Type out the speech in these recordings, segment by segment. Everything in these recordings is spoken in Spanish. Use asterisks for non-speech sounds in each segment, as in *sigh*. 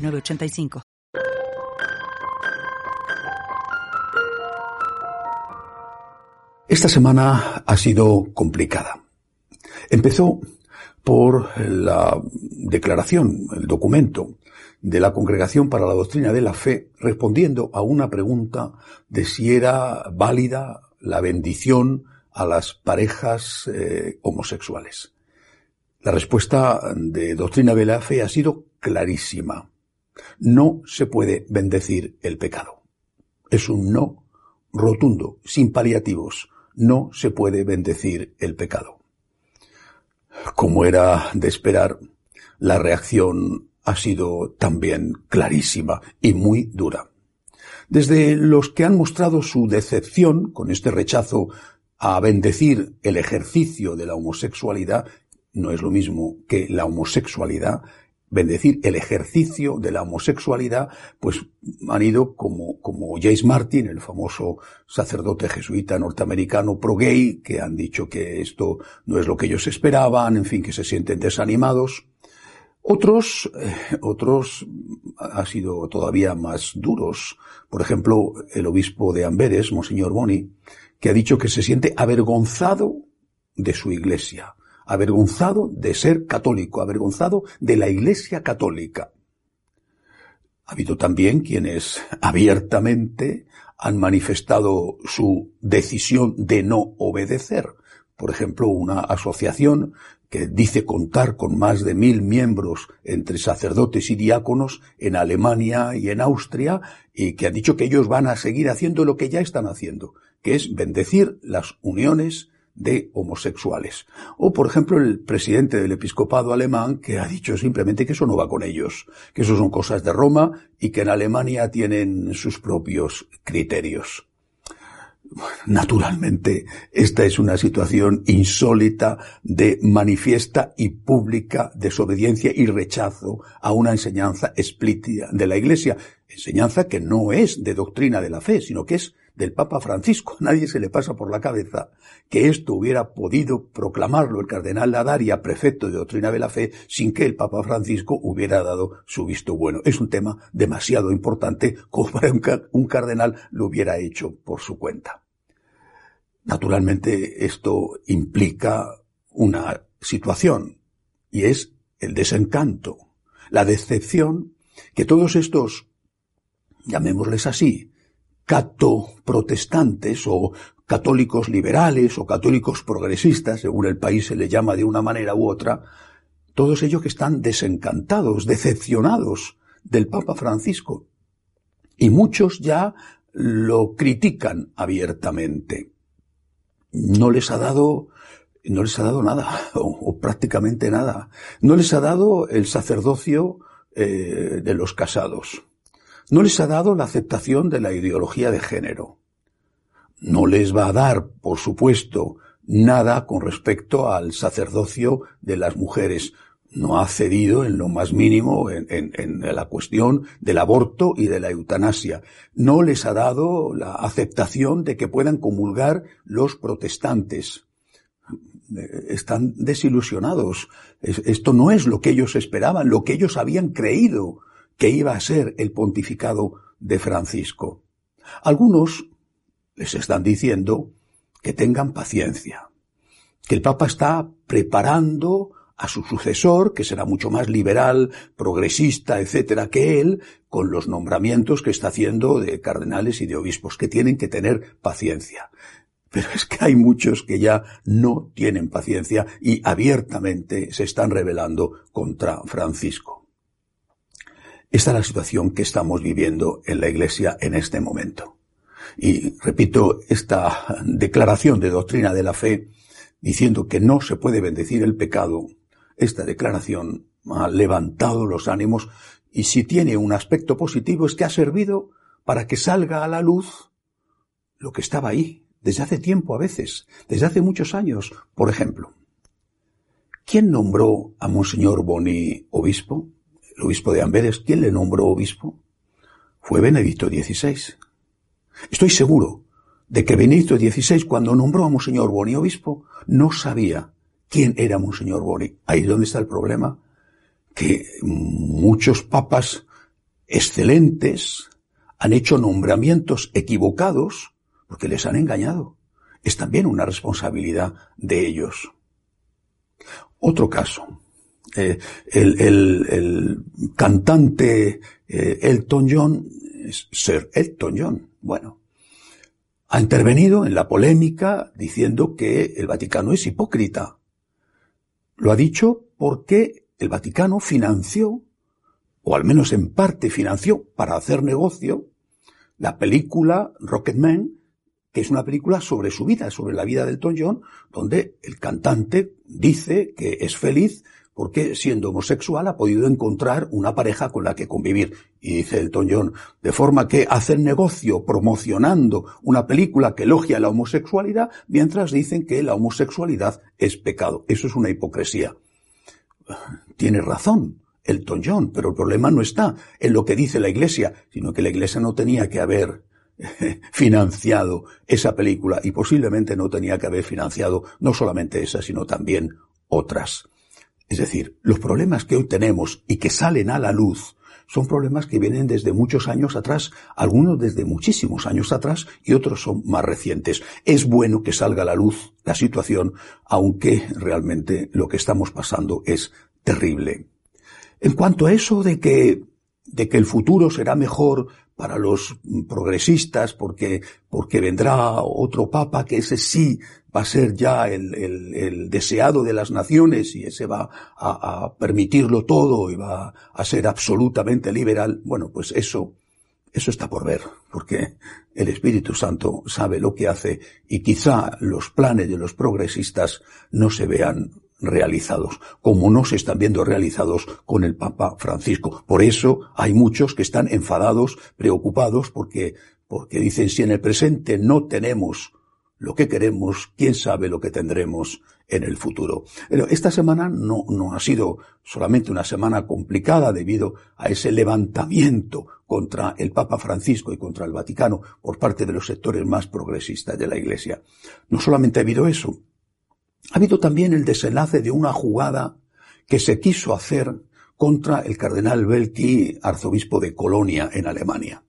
985. Esta semana ha sido complicada. Empezó por la declaración, el documento de la Congregación para la Doctrina de la Fe, respondiendo a una pregunta de si era válida la bendición a las parejas eh, homosexuales. La respuesta de Doctrina de la Fe ha sido clarísima. No se puede bendecir el pecado. Es un no rotundo, sin paliativos. No se puede bendecir el pecado. Como era de esperar, la reacción ha sido también clarísima y muy dura. Desde los que han mostrado su decepción con este rechazo a bendecir el ejercicio de la homosexualidad, no es lo mismo que la homosexualidad, bendecir el ejercicio de la homosexualidad, pues han ido como, como James Martin, el famoso sacerdote jesuita norteamericano pro-gay, que han dicho que esto no es lo que ellos esperaban, en fin, que se sienten desanimados. Otros, eh, otros han sido todavía más duros. Por ejemplo, el obispo de Amberes, Monseñor Boni, que ha dicho que se siente avergonzado de su iglesia avergonzado de ser católico, avergonzado de la Iglesia católica. Ha habido también quienes *laughs* abiertamente han manifestado su decisión de no obedecer. Por ejemplo, una asociación que dice contar con más de mil miembros entre sacerdotes y diáconos en Alemania y en Austria y que ha dicho que ellos van a seguir haciendo lo que ya están haciendo, que es bendecir las uniones de homosexuales. O, por ejemplo, el presidente del episcopado alemán que ha dicho simplemente que eso no va con ellos, que eso son cosas de Roma y que en Alemania tienen sus propios criterios. Naturalmente, esta es una situación insólita de manifiesta y pública desobediencia y rechazo a una enseñanza explícita de la Iglesia, enseñanza que no es de doctrina de la fe, sino que es del Papa Francisco. Nadie se le pasa por la cabeza que esto hubiera podido proclamarlo el cardenal Ladaria, prefecto de doctrina de la fe, sin que el Papa Francisco hubiera dado su visto bueno. Es un tema demasiado importante como para un cardenal lo hubiera hecho por su cuenta. Naturalmente esto implica una situación y es el desencanto, la decepción que todos estos, llamémosles así, cato protestantes o católicos liberales o católicos progresistas, según el país se le llama de una manera u otra, todos ellos que están desencantados, decepcionados del Papa Francisco. Y muchos ya lo critican abiertamente. No les ha dado, no les ha dado nada, *laughs* o, prácticamente nada. No les ha dado el sacerdocio eh, de los casados no les ha dado la aceptación de la ideología de género. No les va a dar, por supuesto, nada con respecto al sacerdocio de las mujeres. No ha cedido en lo más mínimo en, la cuestión del aborto y de la eutanasia. No les ha dado la aceptación de que puedan comulgar los protestantes. Están desilusionados. Esto no es lo que ellos esperaban, lo que ellos habían creído que iba a ser el pontificado de Francisco. Algunos les están diciendo que tengan paciencia, que el Papa está preparando a su sucesor, que será mucho más liberal, progresista, etcétera, que él, con los nombramientos que está haciendo de cardenales y de obispos, que tienen que tener paciencia. Pero es que hay muchos que ya no tienen paciencia y abiertamente se están rebelando contra Francisco. Esta es la situación que estamos viviendo en la Iglesia en este momento. Y repito, esta declaración de doctrina de la fe, diciendo que no se puede bendecir el pecado, esta declaración ha levantado los ánimos y si tiene un aspecto positivo es que ha servido para que salga a la luz lo que estaba ahí, desde hace tiempo a veces, desde hace muchos años. Por ejemplo, ¿quién nombró a Monseñor Boni obispo? El obispo de Amberes, ¿quién le nombró obispo? Fue Benedicto XVI. Estoy seguro de que Benedicto XVI, cuando nombró a Monseñor Boni obispo, no sabía quién era Monseñor Boni. Ahí es donde está el problema, que muchos papas excelentes han hecho nombramientos equivocados porque les han engañado. Es también una responsabilidad de ellos. Otro caso. Eh, el, el, cantante eh, Elton John, Sir Elton John, bueno, ha intervenido en la polémica diciendo que el Vaticano es hipócrita. Lo ha dicho porque el Vaticano financió, o al menos en parte financió, para hacer negocio, la película Rocketman, que es una película sobre su vida, sobre la vida del Elton John, donde el cantante dice que es feliz porque siendo homosexual ha podido encontrar una pareja con la que convivir. Y dice Elton John, de forma que hacen negocio promocionando una película que elogia la homosexualidad, mientras dicen que la homosexualidad es pecado. Eso es una hipocresía. Tiene razón Elton John, pero el problema no está en lo que dice la Iglesia, sino que la Iglesia no tenía que haber *laughs* financiado esa película y posiblemente no tenía que haber financiado no solamente esa, sino también otras. Es decir, los problemas que hoy tenemos y que salen a la luz son problemas que vienen desde muchos años atrás, algunos desde muchísimos años atrás y otros son más recientes. Es bueno que salga a la luz la situación, aunque realmente lo que estamos pasando es terrible. En cuanto a eso de que, de que el futuro será mejor para los progresistas porque, porque vendrá otro papa que ese sí va a ser ya el, el, deseado de las naciones y ese va a, a, permitirlo todo y va a ser absolutamente liberal. Bueno, pues eso, eso está por ver, porque el Espíritu Santo sabe lo que hace y quizá los planes de los progresistas no se vean realizados, como no se están viendo realizados con el Papa Francisco. Por eso hay muchos que están enfadados, preocupados, porque, porque dicen si en el presente no tenemos lo que queremos, quién sabe lo que tendremos en el futuro. Esta semana no, no ha sido solamente una semana complicada debido a ese levantamiento contra el Papa Francisco y contra el Vaticano por parte de los sectores más progresistas de la Iglesia. No solamente ha habido eso, ha habido también el desenlace de una jugada que se quiso hacer contra el cardenal Belki, arzobispo de Colonia, en Alemania.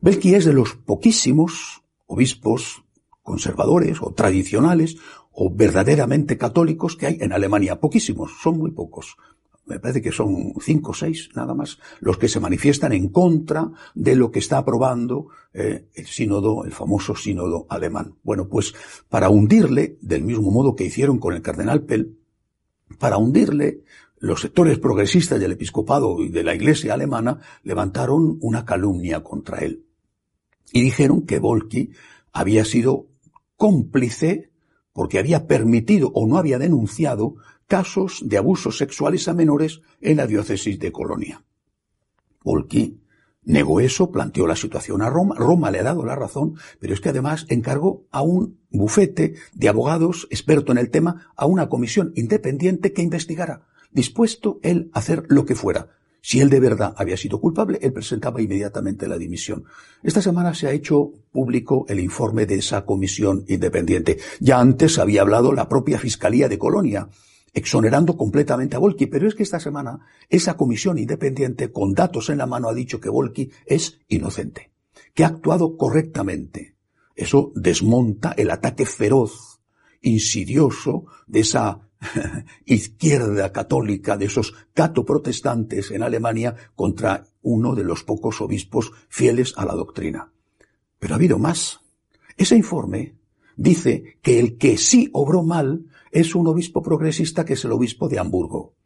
Belki es de los poquísimos obispos conservadores o tradicionales o verdaderamente católicos que hay en Alemania. Poquísimos, son muy pocos me parece que son cinco o seis nada más, los que se manifiestan en contra de lo que está aprobando eh, el sínodo, el famoso sínodo alemán. Bueno, pues para hundirle, del mismo modo que hicieron con el cardenal Pell, para hundirle, los sectores progresistas del episcopado y de la iglesia alemana levantaron una calumnia contra él. Y dijeron que Volki había sido cómplice porque había permitido o no había denunciado casos de abusos sexuales a menores en la diócesis de Colonia. Volki negó eso, planteó la situación a Roma, Roma le ha dado la razón, pero es que además encargó a un bufete de abogados experto en el tema, a una comisión independiente que investigara, dispuesto él a hacer lo que fuera. Si él de verdad había sido culpable, él presentaba inmediatamente la dimisión. Esta semana se ha hecho público el informe de esa comisión independiente. Ya antes había hablado la propia Fiscalía de Colonia, exonerando completamente a Volki, pero es que esta semana esa comisión independiente con datos en la mano ha dicho que Volki es inocente, que ha actuado correctamente. Eso desmonta el ataque feroz, insidioso de esa *laughs* izquierda católica, de esos catoprotestantes en Alemania contra uno de los pocos obispos fieles a la doctrina. Pero ha habido más. Ese informe dice que el que sí obró mal es un obispo progresista que es el obispo de Hamburgo,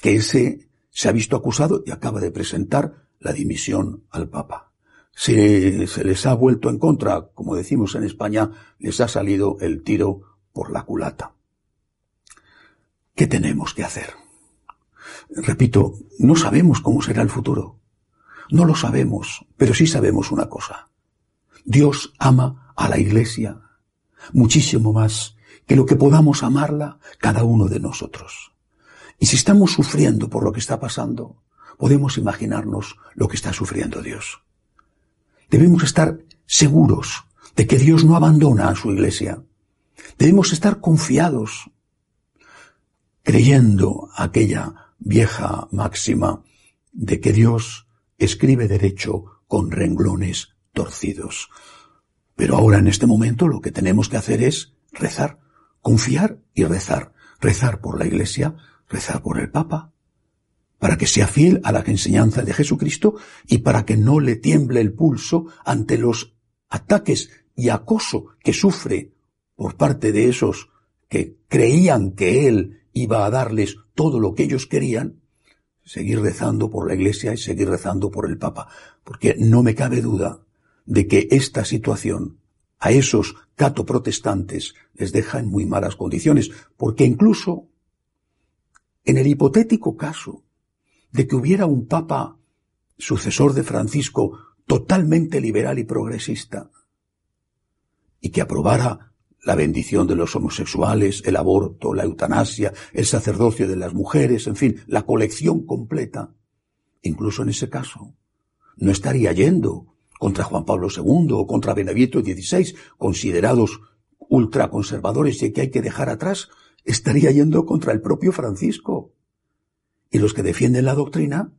que ese se ha visto acusado y acaba de presentar la dimisión al Papa. Se, se les ha vuelto en contra, como decimos en España, les ha salido el tiro por la culata. ¿Qué tenemos que hacer? Repito, no sabemos cómo será el futuro. No lo sabemos, pero sí sabemos una cosa. Dios ama a la Iglesia muchísimo más que lo que podamos amarla cada uno de nosotros. Y si estamos sufriendo por lo que está pasando, podemos imaginarnos lo que está sufriendo Dios. Debemos estar seguros de que Dios no abandona a su iglesia. Debemos estar confiados, creyendo aquella vieja máxima de que Dios escribe derecho con renglones torcidos. Pero ahora en este momento lo que tenemos que hacer es rezar, confiar y rezar. Rezar por la Iglesia, rezar por el Papa, para que sea fiel a la enseñanza de Jesucristo y para que no le tiemble el pulso ante los ataques y acoso que sufre por parte de esos que creían que Él iba a darles todo lo que ellos querían, seguir rezando por la Iglesia y seguir rezando por el Papa, porque no me cabe duda de que esta situación a esos cato protestantes les deja en muy malas condiciones, porque incluso en el hipotético caso de que hubiera un papa sucesor de Francisco totalmente liberal y progresista, y que aprobara la bendición de los homosexuales, el aborto, la eutanasia, el sacerdocio de las mujeres, en fin, la colección completa, incluso en ese caso, no estaría yendo contra Juan Pablo II o contra Benedicto XVI, considerados ultraconservadores y que hay que dejar atrás, estaría yendo contra el propio Francisco. Y los que defienden la doctrina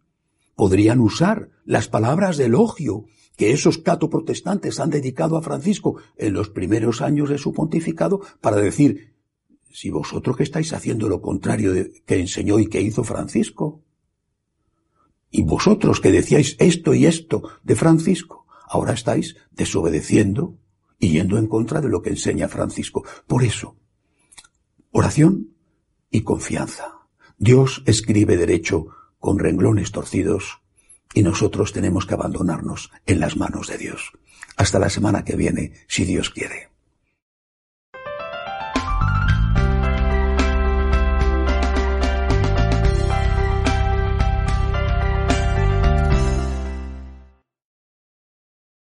podrían usar las palabras de elogio que esos cato protestantes han dedicado a Francisco en los primeros años de su pontificado para decir, si vosotros que estáis haciendo lo contrario de, que enseñó y que hizo Francisco, y vosotros que decíais esto y esto de Francisco, Ahora estáis desobedeciendo y yendo en contra de lo que enseña Francisco. Por eso, oración y confianza. Dios escribe derecho con renglones torcidos y nosotros tenemos que abandonarnos en las manos de Dios. Hasta la semana que viene, si Dios quiere.